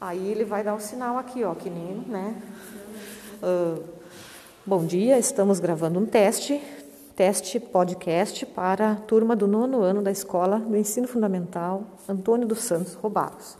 Aí ele vai dar um sinal aqui, ó, que nem, né? Uh, bom dia, estamos gravando um teste, teste podcast para a turma do nono ano da escola do ensino fundamental Antônio dos Santos Robados.